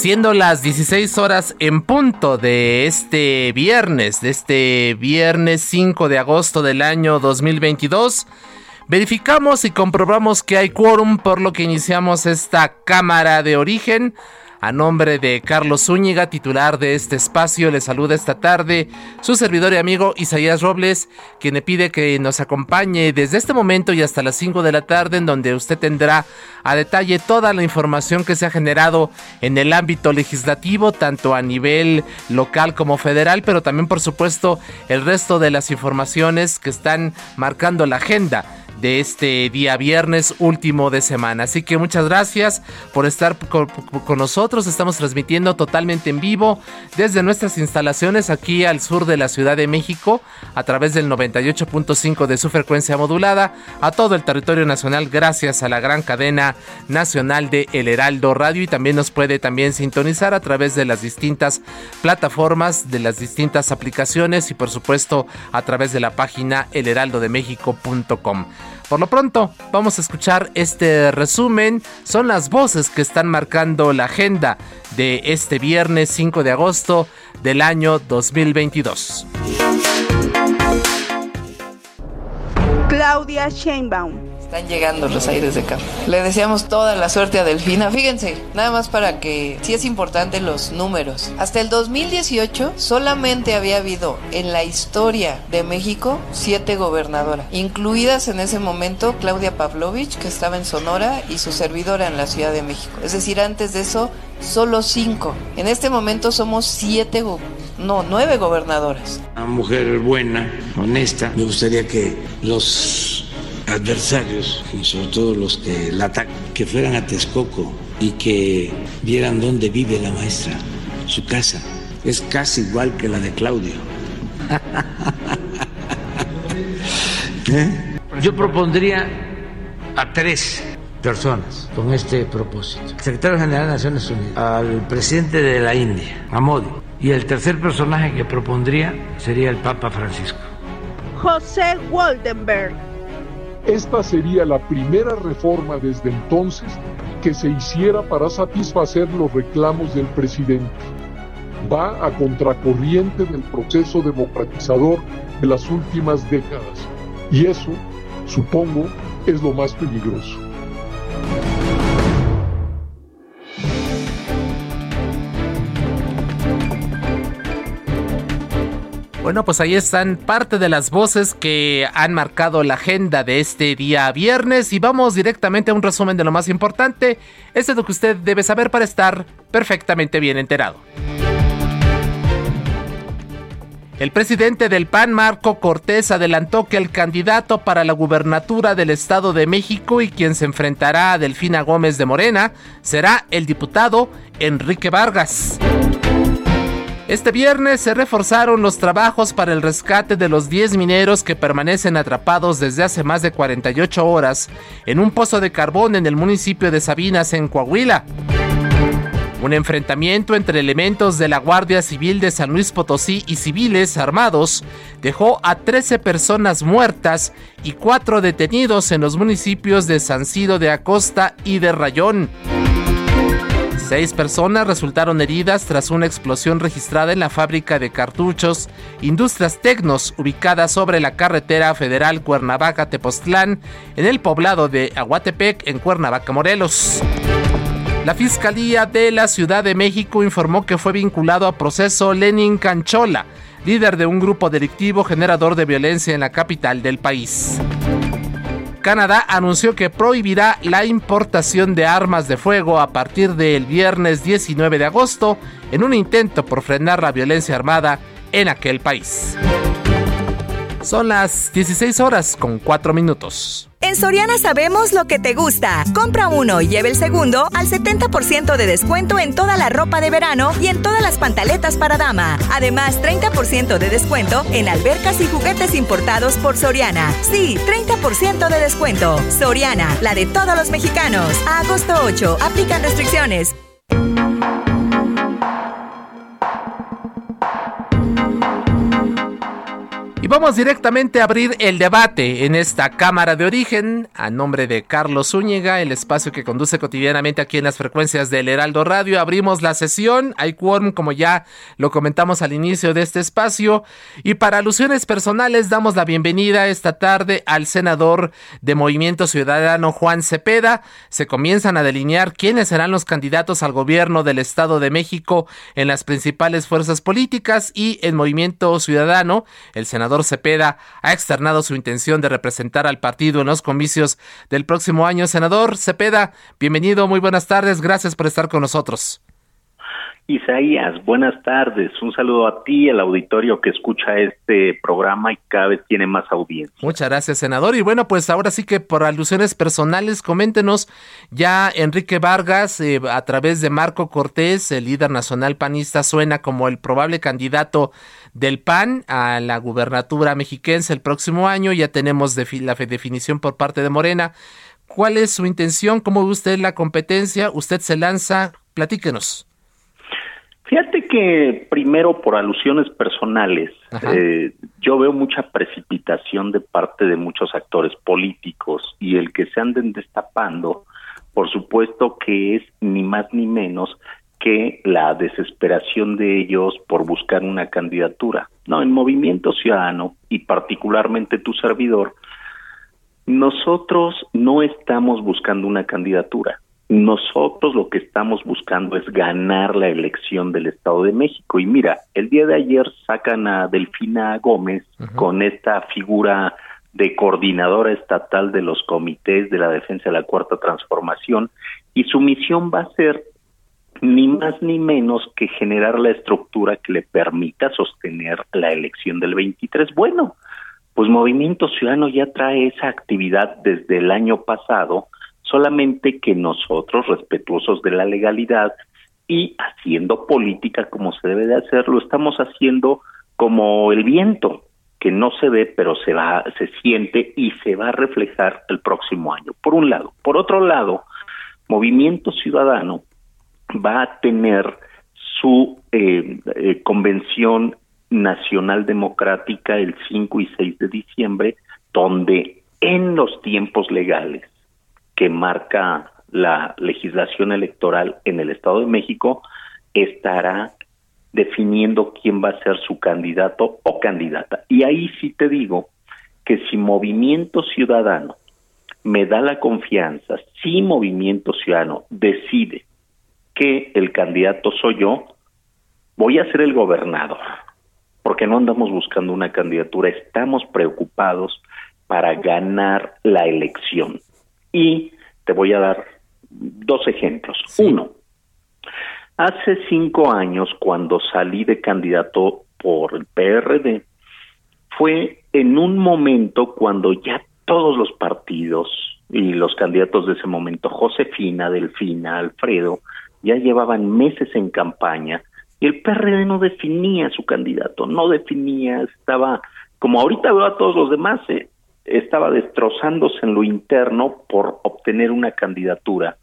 Siendo las 16 horas en punto de este viernes, de este viernes 5 de agosto del año 2022, verificamos y comprobamos que hay quórum por lo que iniciamos esta cámara de origen a nombre de Carlos Zúñiga, titular de este espacio, le saluda esta tarde su servidor y amigo Isaías Robles, quien le pide que nos acompañe desde este momento y hasta las 5 de la tarde, en donde usted tendrá a detalle toda la información que se ha generado en el ámbito legislativo, tanto a nivel local como federal, pero también por supuesto el resto de las informaciones que están marcando la agenda de este día viernes último de semana. Así que muchas gracias por estar con, nosotros. Estamos transmitiendo totalmente en vivo desde nuestras instalaciones aquí al sur de la Ciudad de México a través del 98.5 de su frecuencia modulada a todo el territorio nacional gracias a la gran cadena nacional de El Heraldo Radio y también nos puede también sintonizar a través de las distintas plataformas, de las distintas aplicaciones y por supuesto a través de la página elheraldodemexico.com. Por lo pronto, vamos a escuchar este resumen. Son las voces que están marcando la agenda de este viernes 5 de agosto del año 2022. Claudia Sheinbaum están llegando los aires de campo. Le deseamos toda la suerte a Delfina. Fíjense, nada más para que sí es importante los números. Hasta el 2018 solamente había habido en la historia de México siete gobernadoras, incluidas en ese momento Claudia Pavlovich, que estaba en Sonora, y su servidora en la Ciudad de México. Es decir, antes de eso, solo cinco. En este momento somos siete no, nueve gobernadoras. Una mujer buena, honesta. Me gustaría que los adversarios, y sobre todo los que la atacan, que fueran a Texcoco y que vieran dónde vive la maestra, su casa. Es casi igual que la de Claudio. ¿Eh? Yo propondría a tres personas con este propósito. secretario general de Naciones Unidas, al presidente de la India, a Modi, y el tercer personaje que propondría sería el Papa Francisco. José Waldenberg esta sería la primera reforma desde entonces que se hiciera para satisfacer los reclamos del presidente. Va a contracorriente del proceso democratizador de las últimas décadas y eso, supongo, es lo más peligroso. Bueno, pues ahí están parte de las voces que han marcado la agenda de este día viernes y vamos directamente a un resumen de lo más importante. Este es lo que usted debe saber para estar perfectamente bien enterado. El presidente del PAN, Marco Cortés, adelantó que el candidato para la gubernatura del Estado de México y quien se enfrentará a Delfina Gómez de Morena será el diputado Enrique Vargas. Este viernes se reforzaron los trabajos para el rescate de los 10 mineros que permanecen atrapados desde hace más de 48 horas en un pozo de carbón en el municipio de Sabinas, en Coahuila. Un enfrentamiento entre elementos de la Guardia Civil de San Luis Potosí y civiles armados dejó a 13 personas muertas y 4 detenidos en los municipios de San Cido de Acosta y de Rayón. Seis personas resultaron heridas tras una explosión registrada en la fábrica de cartuchos Industrias Tecnos, ubicada sobre la carretera federal Cuernavaca-Tepoztlán, en el poblado de Aguatepec, en Cuernavaca, Morelos. La Fiscalía de la Ciudad de México informó que fue vinculado a proceso Lenin Canchola, líder de un grupo delictivo generador de violencia en la capital del país. Canadá anunció que prohibirá la importación de armas de fuego a partir del viernes 19 de agosto en un intento por frenar la violencia armada en aquel país. Son las 16 horas con 4 minutos. En Soriana sabemos lo que te gusta. Compra uno y lleve el segundo al 70% de descuento en toda la ropa de verano y en todas las pantaletas para dama. Además, 30% de descuento en albercas y juguetes importados por Soriana. Sí, 30% de descuento. Soriana, la de todos los mexicanos. A agosto 8, aplican restricciones. Vamos directamente a abrir el debate en esta Cámara de Origen, a nombre de Carlos Zúñiga, el espacio que conduce cotidianamente aquí en las frecuencias del Heraldo Radio. Abrimos la sesión, hay quórum, como ya lo comentamos al inicio de este espacio, y para alusiones personales damos la bienvenida esta tarde al senador de Movimiento Ciudadano Juan Cepeda. Se comienzan a delinear quiénes serán los candidatos al gobierno del Estado de México en las principales fuerzas políticas y en Movimiento Ciudadano, el senador Cepeda ha externado su intención de representar al partido en los comicios del próximo año. Senador Cepeda, bienvenido, muy buenas tardes, gracias por estar con nosotros. Isaías, buenas tardes. Un saludo a ti, al auditorio que escucha este programa y cada vez tiene más audiencia. Muchas gracias, senador. Y bueno, pues ahora sí que por alusiones personales, coméntenos, ya Enrique Vargas, eh, a través de Marco Cortés, el líder nacional panista, suena como el probable candidato del PAN a la gubernatura mexiquense el próximo año. Ya tenemos la definición por parte de Morena. ¿Cuál es su intención? ¿Cómo ve usted la competencia? ¿Usted se lanza? Platíquenos. Fíjate que primero por alusiones personales, eh, yo veo mucha precipitación de parte de muchos actores políticos y el que se anden destapando, por supuesto que es ni más ni menos que la desesperación de ellos por buscar una candidatura. No, en Movimiento Ciudadano y particularmente tu servidor, nosotros no estamos buscando una candidatura nosotros lo que estamos buscando es ganar la elección del Estado de México. Y mira, el día de ayer sacan a Delfina Gómez con esta figura de coordinadora estatal de los comités de la defensa de la cuarta transformación y su misión va a ser ni más ni menos que generar la estructura que le permita sostener la elección del 23. Bueno, pues Movimiento Ciudadano ya trae esa actividad desde el año pasado solamente que nosotros, respetuosos de la legalidad y haciendo política como se debe de hacer, lo estamos haciendo como el viento, que no se ve, pero se va, se siente y se va a reflejar el próximo año. Por un lado. Por otro lado, Movimiento Ciudadano va a tener su eh, eh, convención nacional democrática el 5 y 6 de diciembre, donde en los tiempos legales que marca la legislación electoral en el Estado de México estará definiendo quién va a ser su candidato o candidata. Y ahí sí te digo que si Movimiento Ciudadano me da la confianza, si Movimiento Ciudadano decide que el candidato soy yo, voy a ser el gobernador, porque no andamos buscando una candidatura, estamos preocupados para ganar la elección. Y te voy a dar dos ejemplos. Uno, hace cinco años cuando salí de candidato por el PRD, fue en un momento cuando ya todos los partidos y los candidatos de ese momento, Josefina, Delfina, Alfredo, ya llevaban meses en campaña y el PRD no definía su candidato, no definía, estaba, como ahorita veo a todos los demás, ¿eh? Estaba destrozándose en lo interno por obtener una candidatura.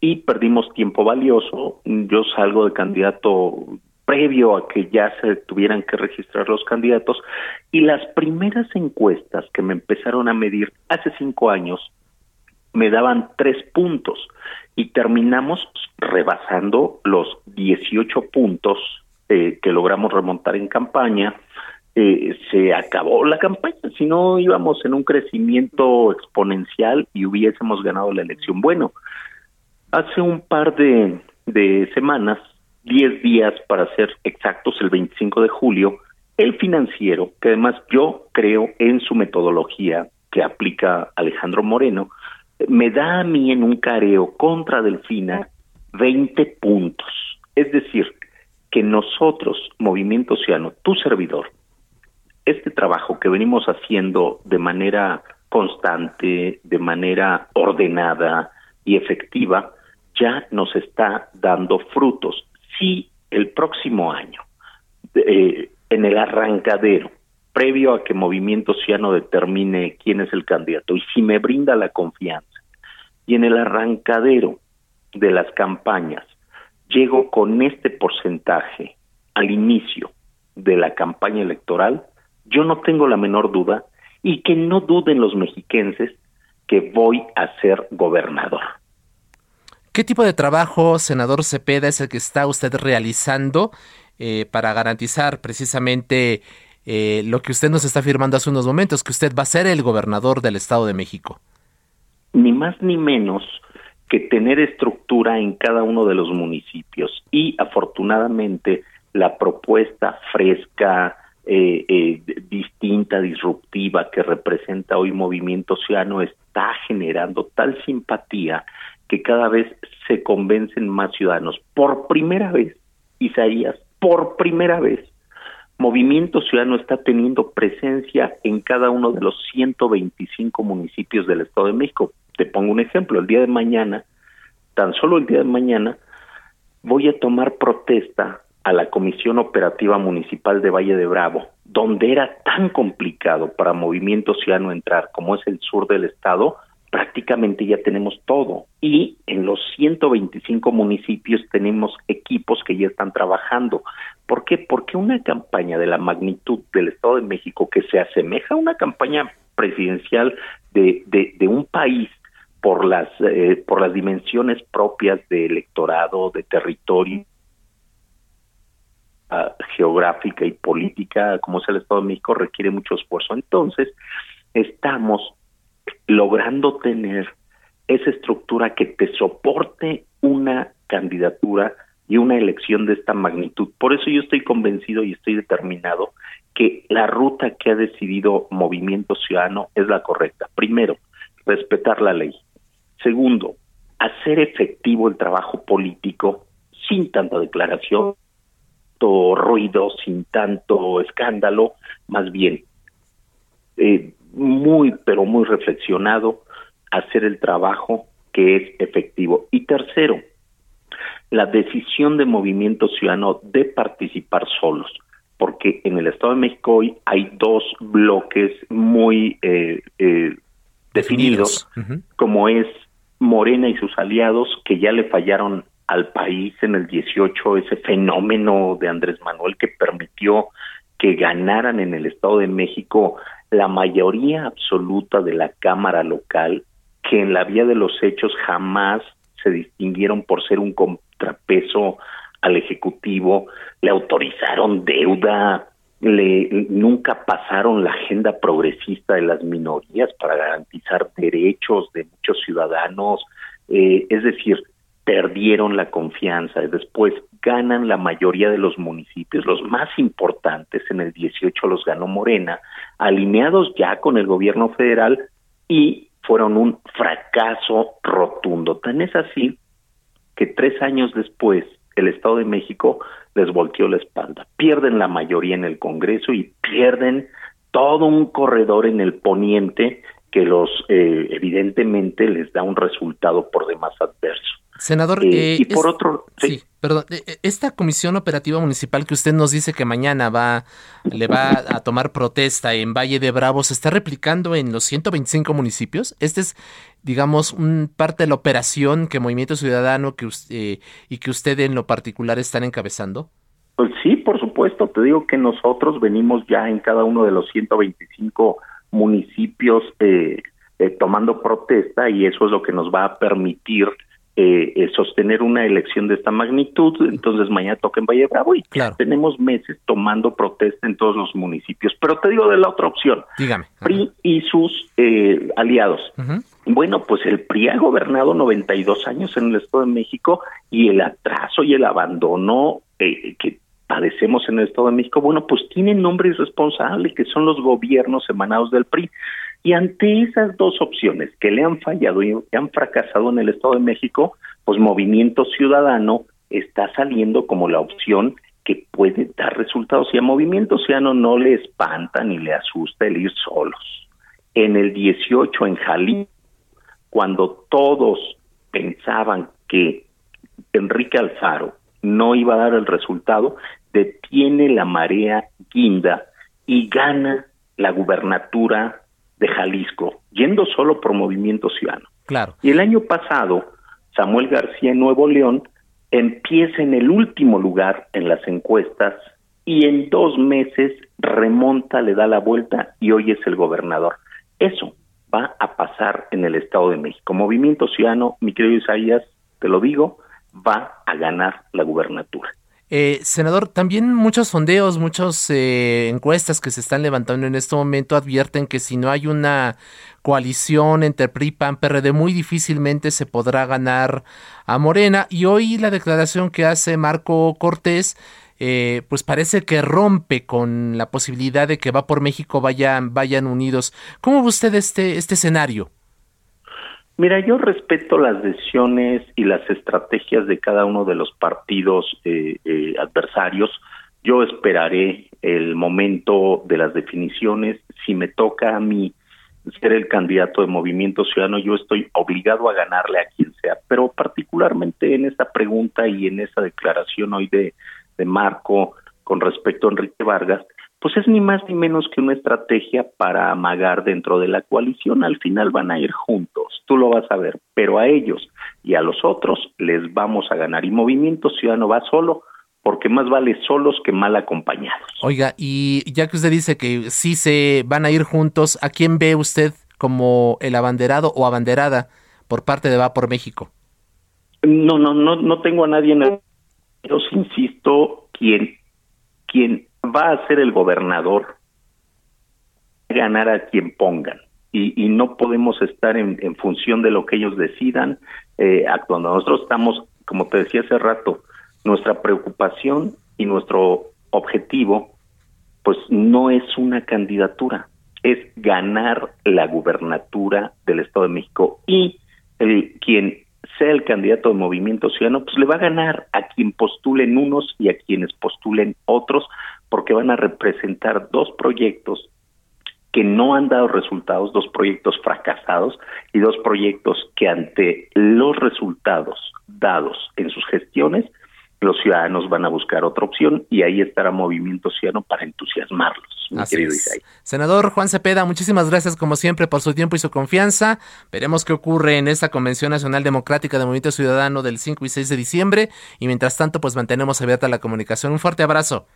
Y perdimos tiempo valioso. Yo salgo de candidato previo a que ya se tuvieran que registrar los candidatos. Y las primeras encuestas que me empezaron a medir hace cinco años me daban tres puntos. Y terminamos rebasando los 18 puntos eh, que logramos remontar en campaña eh, se acabó la campaña, si no íbamos en un crecimiento exponencial y hubiésemos ganado la elección. Bueno, Hace un par de, semanas, 10 días para ser exactos, el 25 de julio, el financiero, que además yo creo en su metodología que aplica Alejandro Moreno, me da a mí en un careo contra Delfina 20 puntos. Es decir, que nosotros, Movimiento Oceano, tu servidor, este trabajo que venimos haciendo de manera constante, de manera ordenada y efectiva, ya nos está dando frutos. Si el próximo año, eh, en el arrancadero, previo a que Movimiento Ciano determine quién es el candidato, y si me brinda la confianza, y en el arrancadero de las campañas, llego con este porcentaje al inicio de la campaña electoral, yo no tengo la menor duda y que no duden los mexiquenses que voy a ser gobernador. ¿Qué tipo de trabajo, senador Cepeda, es el que está usted realizando eh, para garantizar precisamente eh, lo que usted nos está afirmando hace unos momentos, que usted va a ser el gobernador del Estado de México? Ni más ni menos que tener estructura en cada uno de los municipios y afortunadamente la propuesta fresca, eh, eh, distinta, disruptiva que representa hoy Movimiento Oceano está generando tal simpatía que cada vez se convencen más ciudadanos. Por primera vez, Isaías, por primera vez, Movimiento Ciudadano está teniendo presencia en cada uno de los 125 municipios del Estado de México. Te pongo un ejemplo, el día de mañana, tan solo el día de mañana, voy a tomar protesta a la Comisión Operativa Municipal de Valle de Bravo, donde era tan complicado para Movimiento Ciudadano entrar como es el sur del estado, prácticamente ya tenemos todo. Y en los 125 municipios tenemos equipos que ya están trabajando. ¿Por qué? Porque una campaña de la magnitud del Estado de México que se asemeja a una campaña presidencial de, de, un país por las, eh, por las dimensiones propias de electorado, de territorio, geográfica y política como es el Estado de México requiere mucho esfuerzo. Entonces, estamos logrando tener esa estructura que te soporte una candidatura y una elección de esta magnitud. Por eso yo estoy convencido y estoy determinado que la ruta que ha decidido Movimiento Ciudadano es la correcta. Primero, respetar la ley. Segundo, hacer efectivo el trabajo político sin tanta declaración, ruido, sin tanto escándalo, más bien eh, muy, pero muy reflexionado, hacer el trabajo que es efectivo. Y tercero, la decisión de Movimiento Ciudadano de participar solos, porque en el Estado de México hoy hay dos bloques muy eh, eh, definidos, como es Morena y sus aliados, que ya le fallaron al país en el 18 ese fenómeno de Andrés Manuel que permitió que ganaran en el Estado de México la mayoría absoluta de la Cámara local, que en la vía de los hechos jamás se distinguieron por ser un contrapeso al Ejecutivo, le autorizaron deuda, le, nunca pasaron la agenda progresista de las minorías para garantizar derechos de muchos ciudadanos, eh, es decir, perdieron la confianza, después ganan la mayoría de los municipios, los más importantes, en el 18 los ganó Morena, alineados ya con el gobierno federal y fueron un fracaso rotundo. Tan es así que tres años después el Estado de México les volteó la espalda. Pierden la mayoría en el Congreso y pierden todo un corredor en el poniente que los eh, evidentemente les da un resultado por demás adverso. Senador, eh, y por otro, sí. perdón, eh, eh, esta comisión operativa municipal que usted nos dice que mañana va, le va a tomar protesta en Valle de Bravo, ¿se está replicando en los 125 municipios? Este es, digamos, un parte de la operación que Movimiento Ciudadano que usted, y que usted en lo particular están encabezando. Pues sí, por supuesto, te digo que nosotros venimos ya en cada uno de los 125 municipios tomando protesta y eso es lo que nos va a permitir eh, eh, sostener una elección de esta magnitud, entonces mañana toca en Valle Bravo y tenemos meses tomando protesta en todos los municipios. Pero te digo de la otra opción, Dígame. PRI y sus eh, aliados. Bueno, pues el PRI ha gobernado 92 años en el Estado de México y el atraso y el abandono que padecemos en el Estado de México, bueno, pues tienen nombre responsable, que son los gobiernos emanados del PRI. Y ante esas dos opciones que le han fallado y han fracasado en el Estado de México, pues Movimiento Ciudadano está saliendo como la opción que puede dar resultados y a Movimiento Ciudadano no le espanta ni le asusta el ir solos. En el 18 en Jalisco, cuando todos pensaban que Enrique Alfaro no iba a dar el resultado, detiene la marea guinda y gana la gubernatura de Jalisco, yendo solo por Movimiento Ciudadano. Claro. Y el año pasado, Samuel García en Nuevo León empieza en el último lugar en las encuestas y en dos meses remonta, le da la vuelta y hoy es el gobernador. Eso va a pasar en el Estado de México. Movimiento Ciudadano, mi querido Isaías, te lo digo, va a ganar la gubernatura. Eh, senador, también muchos sondeos, muchas eh, encuestas que se están levantando en este momento advierten que si no hay una coalición entre PRI, PAN, PRD, muy difícilmente se podrá ganar a Morena. Y hoy la declaración que hace Marco Cortés, eh, pues parece que rompe con la posibilidad de que va por México vayan, vayan unidos. ¿Cómo ve usted este, este escenario? Mira, yo respeto las decisiones y las estrategias de cada uno de los partidos eh, eh, adversarios. Yo esperaré el momento de las definiciones. Si me toca a mí ser el candidato de Movimiento Ciudadano, yo estoy obligado a ganarle a quien sea. Pero particularmente en esta pregunta y en esa declaración hoy de, de Marco con respecto a Enrique Vargas, pues es ni más ni menos que una estrategia para amagar dentro de la coalición. Al final van a ir juntos, tú lo vas a ver, pero a ellos y a los otros les vamos a ganar. Y Movimiento Ciudadano va solo porque más vale solos que mal acompañados. Oiga, y ya que usted dice que sí se van a ir juntos, ¿a quién ve usted como el abanderado o abanderada por parte de Va por México? No, no, no, no tengo a nadie en el... Yo insisto, quien, quien va a ser el gobernador ganar a quien pongan y, no podemos estar en, función de lo que ellos decidan eh, actuando. Nosotros estamos, como te decía hace rato, nuestra preocupación y nuestro objetivo, pues no es una candidatura, es ganar la gubernatura del Estado de México y el, quien sea el candidato de Movimiento Ciudadano, pues le va a ganar a quien postulen unos y a quienes postulen otros, porque van a representar dos proyectos que no han dado resultados, dos proyectos fracasados y dos proyectos que ante los resultados dados en sus gestiones, los ciudadanos van a buscar otra opción y ahí estará Movimiento Ciudadano para entusiasmarlos. Senador Juan Cepeda, muchísimas gracias como siempre por su tiempo y su confianza. Veremos qué ocurre en esta Convención Nacional Democrática de Movimiento Ciudadano del 5 y 6 de diciembre y mientras tanto pues mantenemos abierta la comunicación. Un fuerte abrazo.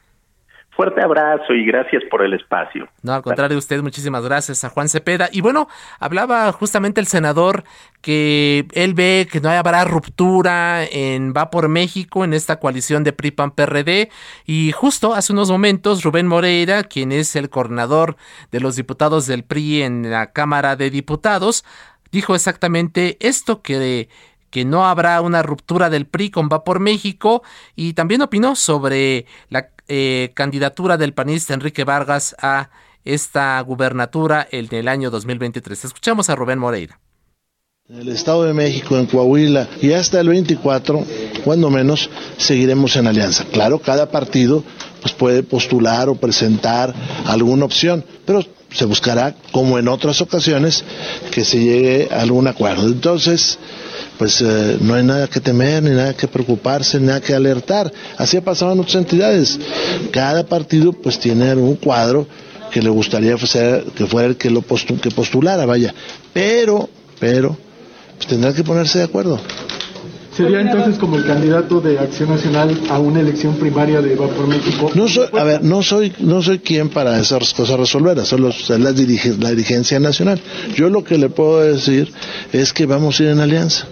Fuerte abrazo y gracias por el espacio. No, al contrario, usted, muchísimas gracias a Juan Cepeda. Y bueno, hablaba justamente el senador que él ve que no habrá ruptura en Va por México, en esta coalición de PRI-PAN-PRD. Y justo hace unos momentos, Rubén Moreira, quien es el coordinador de los diputados del PRI en la Cámara de Diputados, dijo exactamente esto que que no habrá una ruptura del PRI con Va por México y también opinó sobre la eh, candidatura del panista Enrique Vargas a esta gubernatura en el año 2023. Escuchamos a Rubén Moreira. En el Estado de México, en Coahuila y hasta el 24, cuando menos, seguiremos en alianza. Claro, cada partido pues, puede postular o presentar alguna opción, pero se buscará, como en otras ocasiones, que se llegue a algún acuerdo. Entonces, pues eh, no hay nada que temer, ni nada que preocuparse, ni nada que alertar. Así ha pasado en otras entidades. Cada partido pues tiene un cuadro que le gustaría que fuera el que lo que postulara, vaya. Pero, pero, pues tendrá que ponerse de acuerdo. ¿Sería entonces como el candidato de Acción Nacional a una elección primaria de Va por México? No soy, a ver, no soy, no soy quien para esas cosas resolver, son los, la, la dirigencia nacional. Yo lo que le puedo decir es que vamos a ir en alianza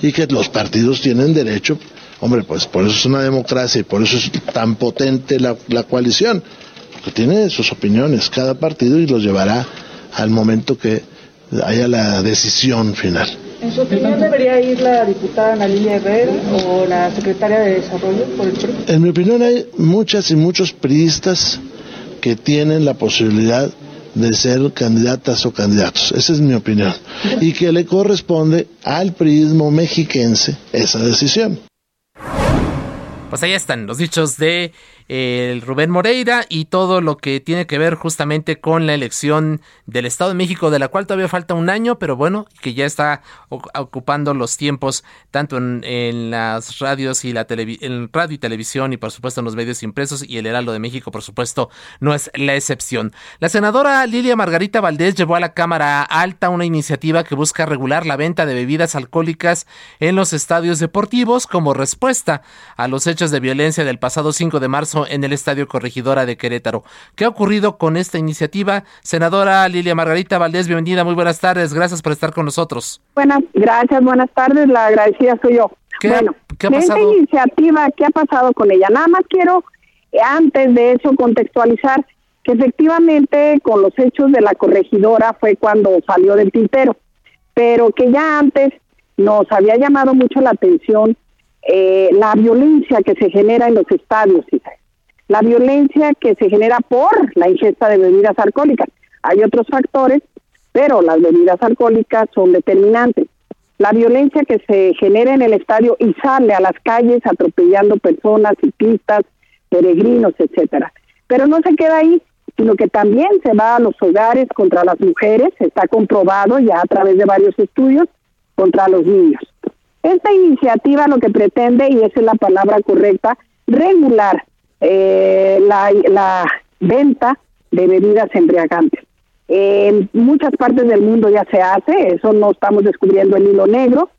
y que los partidos tienen derecho, hombre, pues por eso es una democracia y por eso es tan potente la, la coalición, que tiene sus opiniones cada partido y los llevará al momento que haya la decisión final. ¿En su opinión debería ir la diputada Ana Herrera o la secretaria de Desarrollo por el PRI? En mi opinión hay muchas y muchos priistas que tienen la posibilidad de ser candidatas o candidatos. Esa es mi opinión. Y que le corresponde al priismo mexiquense esa decisión. Pues ahí están los dichos de el Rubén Moreira y todo lo que tiene que ver justamente con la elección del Estado de México, de la cual todavía falta un año, pero bueno, que ya está ocupando los tiempos tanto en, las radios y la en radio y televisión y por supuesto en los medios impresos y el Heraldo de México, por supuesto, no es la excepción. La senadora Lilia Margarita Valdés llevó a la Cámara Alta una iniciativa que busca regular la venta de bebidas alcohólicas en los estadios deportivos como respuesta a los hechos de violencia del pasado 5 de marzo en el Estadio Corregidora de Querétaro. ¿Qué ha ocurrido con esta iniciativa? Senadora Lilia Margarita Valdés, bienvenida, muy buenas tardes, gracias por estar con nosotros. Buenas, gracias, buenas tardes, la agradecida soy yo. ¿Qué, bueno, ¿qué ha pasado? Esta iniciativa, ¿qué ha pasado con ella? Nada más quiero, eh, antes de eso, contextualizar que efectivamente con los hechos de la corregidora fue cuando salió del tintero, pero que ya antes nos había llamado mucho la atención eh, la violencia que se genera en los estadios, la violencia que se genera por la ingesta de bebidas alcohólicas. Hay otros factores, pero las bebidas alcohólicas son determinantes. La violencia que se genera en el estadio y sale a las calles atropellando personas, ciclistas, peregrinos, etcétera. Pero no se queda ahí, sino que también se va a los hogares contra las mujeres, está comprobado ya a través de varios estudios, contra los niños. Esta iniciativa lo que pretende, y esa es la palabra correcta, regular eh, la, la venta de bebidas embriagantes. En muchas partes del mundo ya se hace, eso no estamos descubriendo el hilo negro.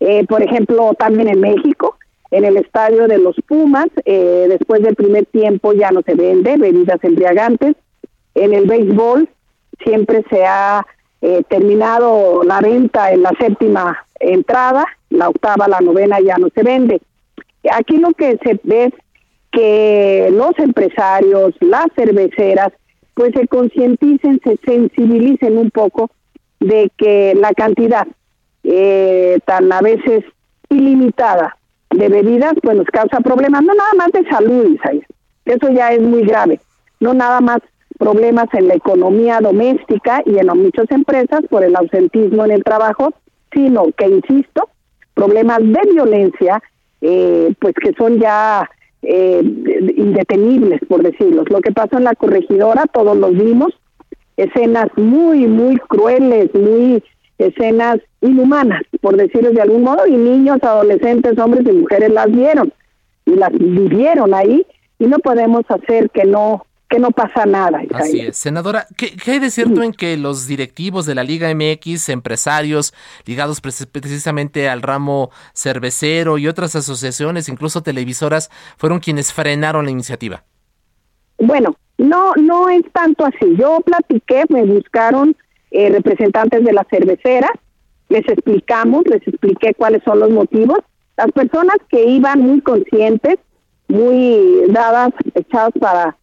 Eh, por ejemplo, también en México, en el estadio de los Pumas, eh, después del primer tiempo ya no se vende bebidas embriagantes. En el béisbol siempre se ha eh, terminado la venta en la séptima entrada, la octava, la novena ya no se vende. Aquí lo que se ve que los empresarios, las cerveceras, pues se concienticen, se sensibilicen un poco de que la cantidad eh, tan a veces ilimitada de bebidas pues nos causa problemas, no nada más de salud, Isaías, eso ya es muy grave, no nada más problemas en la economía doméstica y en muchas empresas por el ausentismo en el trabajo, sino que, insisto, problemas de violencia, eh, pues que son ya eh, indetenibles, por decirlo. Lo que pasó en la corregidora, todos los vimos, escenas muy, muy crueles, muy escenas inhumanas, por decirlo de algún modo, y niños, adolescentes, hombres y mujeres las vieron y las vivieron ahí y no podemos hacer que no que no pasa nada. Así es. Senadora, ¿qué, hay de cierto en que los directivos de la Liga MX, empresarios ligados precisamente al ramo cervecero y otras asociaciones, incluso televisoras, fueron quienes frenaron la iniciativa? Bueno, no, no es tanto así. Yo platiqué, me buscaron eh, representantes de la cervecera, les explicamos, les expliqué cuáles son los motivos. Las personas que iban muy conscientes, muy dadas, echadas para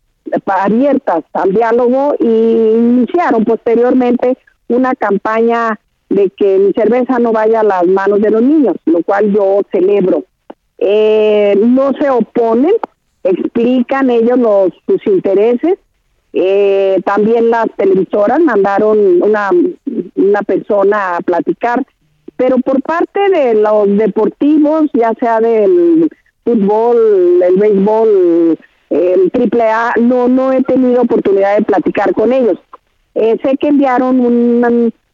abiertas al diálogo y iniciaron posteriormente una campaña de que mi cerveza no vaya a las manos de los niños, lo cual yo celebro. Eh, no se oponen, explican ellos los, sus intereses. Eh, también las televisoras mandaron una, una persona a platicar, pero por parte de los deportivos, ya sea del fútbol, el béisbol, el triple A, no, no he tenido oportunidad de platicar con ellos. Eh, sé que enviaron una,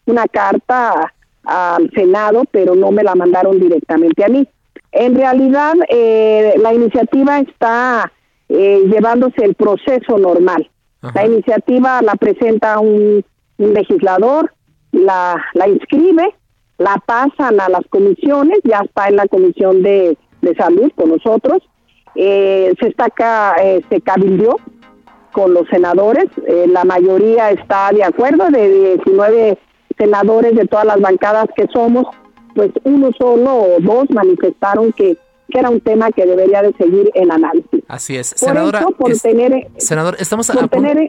una carta al Senado, pero no me la mandaron directamente a mí. En realidad, eh, la iniciativa está eh, llevándose el proceso normal. La iniciativa la presenta un, un legislador, la, la inscribe, la pasan a las comisiones, ya está en la comisión de, de salud con nosotros, eh, se está eh, se cabildió con los senadores, eh, la mayoría está de acuerdo, de 19 senadores de todas las bancadas que somos, pues uno solo o dos manifestaron que que era un tema que debería de seguir en análisis. Así es. Senadora, por tener, senador, estamos a,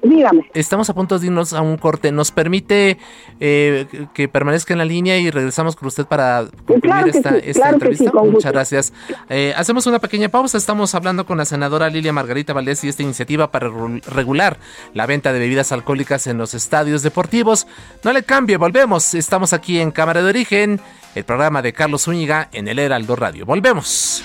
dígame. estamos a punto de irnos a un corte. ¿Nos permite eh, que permanezca en la línea y regresamos con usted para concluir esta, entrevista? Muchas gracias. Eh, hacemos una pequeña pausa. Estamos hablando con la senadora Lilia Margarita Valdés y esta iniciativa para regular la venta de bebidas alcohólicas en los estadios deportivos. No le cambie, volvemos. Estamos aquí en Cámara de Origen el programa de Carlos Zúñiga en el Heraldo Radio. Volvemos.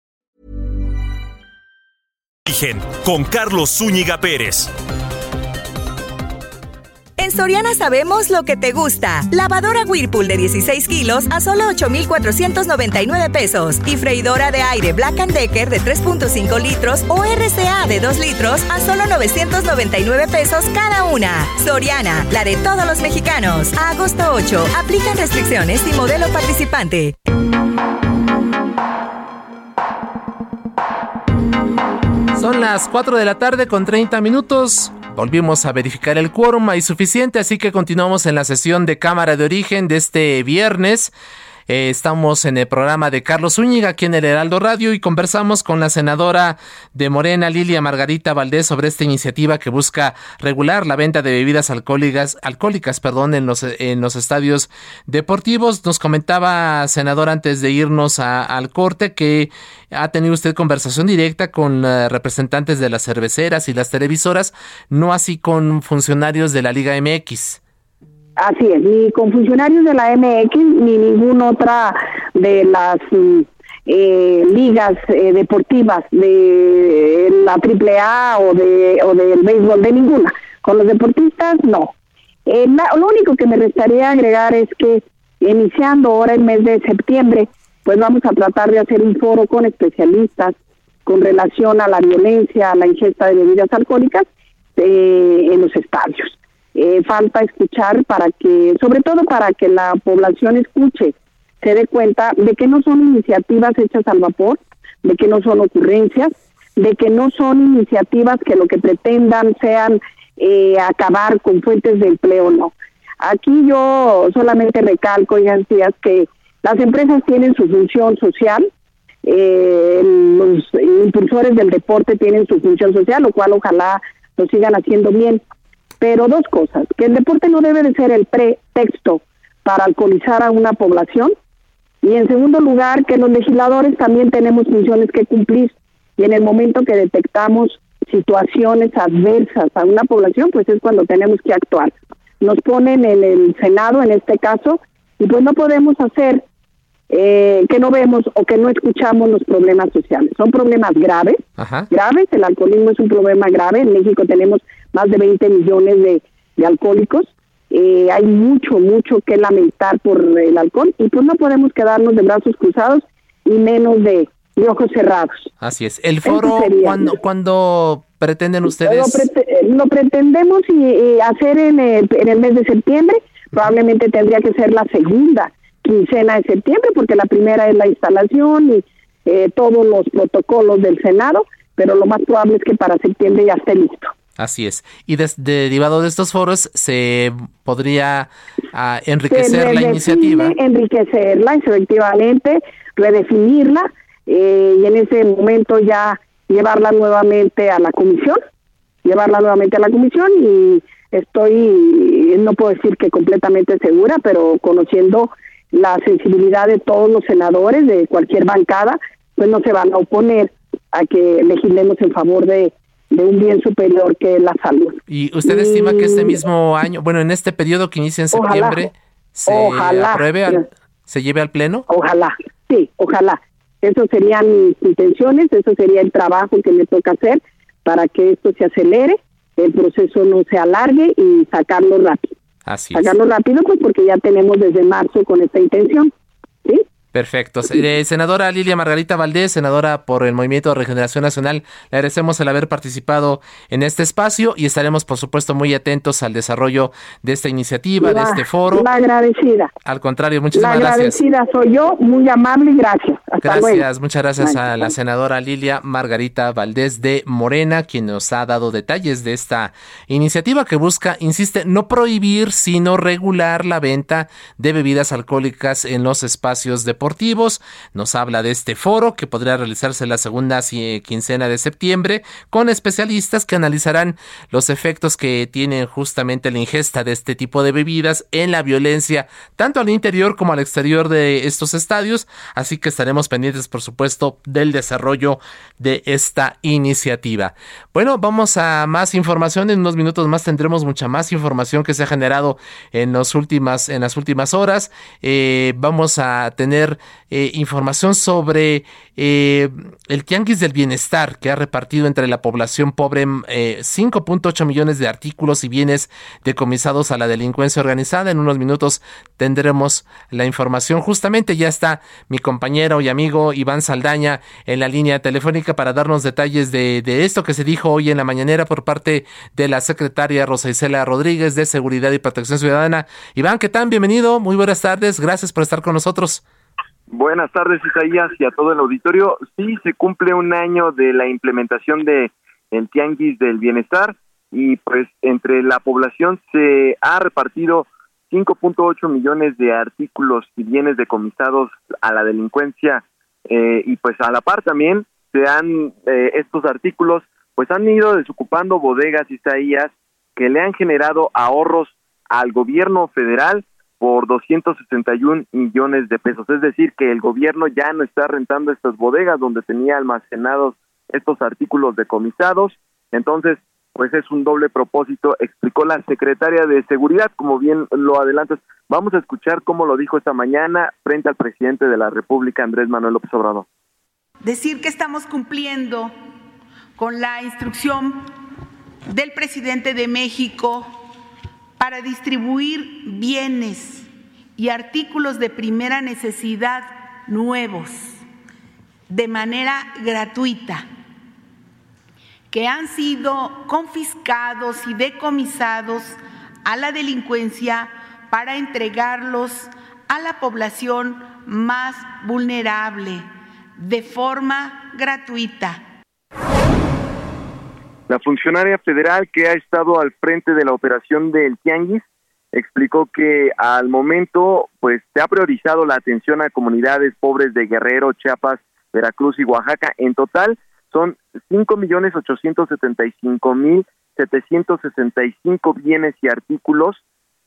Con Carlos Zúñiga Pérez. En Soriana sabemos lo que te gusta. Lavadora Whirlpool de 16 kilos a solo 8,499 pesos. Y freidora de aire Black Decker de 3,5 litros o RCA de 2 litros a solo 999 pesos cada una. Soriana, la de todos los mexicanos. A agosto 8. Aplican restricciones y modelo participante. Son las 4 de la tarde con 30 minutos. Volvimos a verificar el quórum, hay suficiente, así que continuamos en la sesión de Cámara de Origen de este viernes. Eh, estamos en el programa de Carlos Zúñiga aquí en el Heraldo Radio y conversamos con la senadora de Morena, Lilia Margarita Valdés, sobre esta iniciativa que busca regular la venta de bebidas alcohólicas, alcohólicas perdón, en, los, en los estadios deportivos. Nos comentaba, senadora, antes de irnos al corte, que ha tenido usted conversación directa con eh, representantes de las cerveceras y las televisoras, no así con funcionarios de la Liga MX. Así es, ni con funcionarios de la MX ni ninguna otra de las mm, eh, ligas eh, deportivas de la AAA o de o del béisbol, de ninguna. Con los deportistas, no. Eh, lo único que me restaría agregar es que iniciando ahora el mes de septiembre, pues vamos a tratar de hacer un foro con especialistas con relación a la violencia, a la ingesta de bebidas alcohólicas en los estadios. Eh, falta escuchar para que, sobre todo para que la población escuche, se dé cuenta de que no son iniciativas hechas al vapor, de que no son ocurrencias, de que no son iniciativas que lo que pretendan sean eh, acabar con fuentes de empleo, no. Aquí yo solamente recalco, y días que las empresas tienen su función social, eh, los impulsores del deporte tienen su función social, lo cual ojalá lo sigan haciendo bien pero dos cosas, que el deporte no debe de ser el pretexto para alcoholizar a una población y en segundo lugar que los legisladores también tenemos funciones que cumplir y en el momento que detectamos situaciones adversas a una población, pues es cuando tenemos que actuar. Nos ponen en el Senado, en este caso, y pues no podemos hacer eh, que no vemos o que no escuchamos los problemas sociales. Son problemas graves, graves, el alcoholismo es un problema grave, en México tenemos más de 20 millones de, alcohólicos. Eh, hay mucho, mucho que lamentar por el alcohol y pues no podemos quedarnos de brazos cruzados y menos de, ojos cerrados. Así es. ¿El foro cuándo, pretenden ustedes? Lo, pretendemos y, hacer en el, en el mes de septiembre. Probablemente tendría que ser la segunda quincena de septiembre porque la primera es la instalación y eh, todos los protocolos del Senado, pero lo más probable es que para septiembre ya esté listo. Así es. Y derivado de estos foros se podría ah, enriquecer la iniciativa. Enriquecerla, efectivamente, redefinirla eh, y en ese momento ya llevarla nuevamente a la comisión, llevarla nuevamente a la comisión y estoy, no puedo decir que completamente segura, pero conociendo la sensibilidad de todos los senadores de cualquier bancada, pues no se van a oponer a que legislemos en favor de, un bien superior que es la salud. ¿Y usted estima que este mismo año, bueno, en este periodo que inicia en septiembre, se apruebe, se lleve al pleno? Ojalá, sí, ojalá. Eso serían mis intenciones, eso sería el trabajo que me toca hacer para que esto se acelere, el proceso no se alargue y sacarlo rápido. Así sacarlo rápido, pues porque ya tenemos desde marzo con esta intención. Perfecto. Eh, senadora Lilia Margarita Valdés, senadora por el Movimiento de Regeneración Nacional, le agradecemos el haber participado en este espacio y estaremos, por supuesto, muy atentos al desarrollo de esta iniciativa, de este foro. La agradecida. Al contrario, muchísimas gracias. La agradecida soy yo, muy amable y gracias. gracias, muchas gracias a la senadora Lilia Margarita Valdés de Morena, quien nos ha dado detalles de esta iniciativa que busca, insiste, no prohibir, sino regular la venta de bebidas alcohólicas en los espacios de deportivos. Nos habla de este foro que podría realizarse la segunda quincena de septiembre con especialistas que analizarán los efectos que tienen justamente la ingesta de este tipo de bebidas en la violencia tanto al interior como al exterior de estos estadios. Así que estaremos pendientes, por supuesto, del desarrollo de esta iniciativa. Bueno, vamos a más información. En unos minutos más tendremos mucha más información que se ha generado en, los últimas, en las últimas horas. Eh, vamos a tener eh, información sobre eh, el Tianguis del Bienestar que ha repartido entre la población pobre 5.8 eh, millones de artículos y bienes decomisados a la delincuencia organizada. En unos minutos tendremos la información. Justamente ya está mi compañero y amigo Iván Saldaña en la línea telefónica para darnos detalles de, de esto que se dijo hoy en la mañanera por parte de la secretaria Rosa Isela Rodríguez de Seguridad y Protección Ciudadana. Iván, ¿qué tal? Bienvenido, muy buenas tardes, gracias por estar con nosotros. Buenas tardes, Isaías, y a todo el auditorio. Sí, se cumple un año de la implementación de el Tianguis del Bienestar y pues entre la población se ha repartido 5.8 millones de artículos y bienes decomisados a la delincuencia eh, y pues a la par también se han eh, estos artículos pues han ido desocupando bodegas Isaías que le han generado ahorros al gobierno federal por 261 millones de pesos. Es decir, que el gobierno ya no está rentando estas bodegas donde tenía almacenados estos artículos decomisados. Entonces, pues es un doble propósito, explicó la secretaria de Seguridad, como bien lo adelantas. Vamos a escuchar cómo lo dijo esta mañana frente al presidente de la República, Andrés Manuel López Obrador. Decir que estamos cumpliendo con la instrucción del presidente de México para distribuir bienes y artículos de primera necesidad nuevos de manera gratuita que han sido confiscados y decomisados a la delincuencia para entregarlos a la población más vulnerable de forma gratuita la funcionaria federal que ha estado al frente de la operación del Tianguis explicó que al momento pues se ha priorizado la atención a comunidades pobres de Guerrero, Chiapas, Veracruz y Oaxaca. En total son cinco millones ochocientos setenta y cinco mil setecientos sesenta y cinco bienes y artículos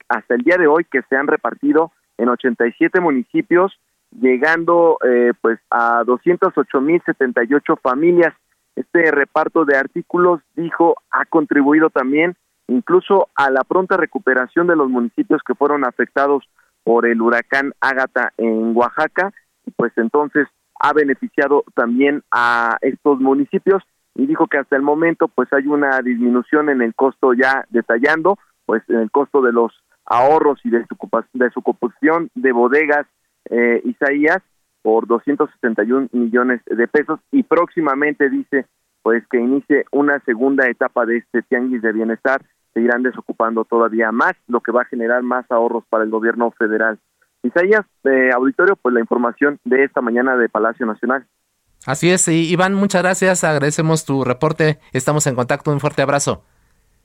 hasta el día de hoy que se han repartido en 87 municipios, llegando eh, pues a doscientos ocho mil setenta y ocho familias este reparto de artículos, dijo, ha contribuido también incluso a la pronta recuperación de los municipios que fueron afectados por el huracán Ágata en Oaxaca, y pues entonces ha beneficiado también a estos municipios y dijo que hasta el momento pues hay una disminución en el costo ya detallando, pues en el costo de los ahorros y de su, de su ocupación de bodegas eh, Isaías por 271 millones de pesos. Y próximamente dice pues que inicie una segunda etapa de este tianguis de bienestar. Se irán desocupando todavía más lo que va a generar más ahorros para el gobierno federal. Isaías eh, auditorio pues la información de esta mañana de Palacio Nacional. Así es, Iván, muchas gracias, agradecemos tu reporte, estamos en contacto, un fuerte abrazo.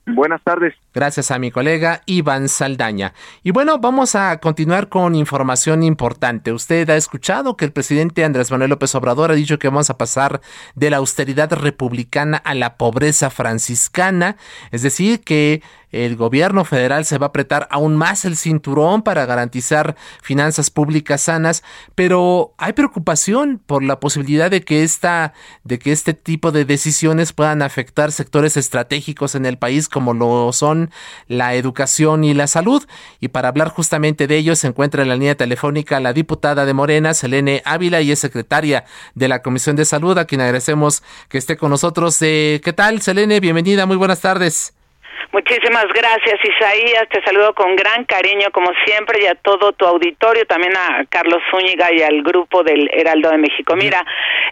Buenas tardes. Gracias a mi colega Iván Saldaña. Y bueno, vamos a continuar con información importante. Usted ha escuchado que el presidente Andrés Manuel López Obrador ha dicho que vamos a pasar de la austeridad republicana a la pobreza franciscana, es decir, que el gobierno federal se va a apretar aún más el cinturón para garantizar finanzas públicas sanas, pero hay preocupación por la posibilidad de que esta, de que este tipo de decisiones puedan afectar sectores estratégicos en el país como lo son la educación y la salud. Y para hablar justamente de ello se encuentra en la línea telefónica la diputada de Morena, Selene Ávila, y es secretaria de la Comisión de Salud, a quien agradecemos que esté con nosotros. Eh, ¿Qué tal, Selene? Bienvenida, muy buenas tardes. Muchísimas gracias, Isaías. Te saludo con gran cariño, como siempre, y a todo tu auditorio, también a Carlos Zúñiga y al grupo del Heraldo de México. Mira,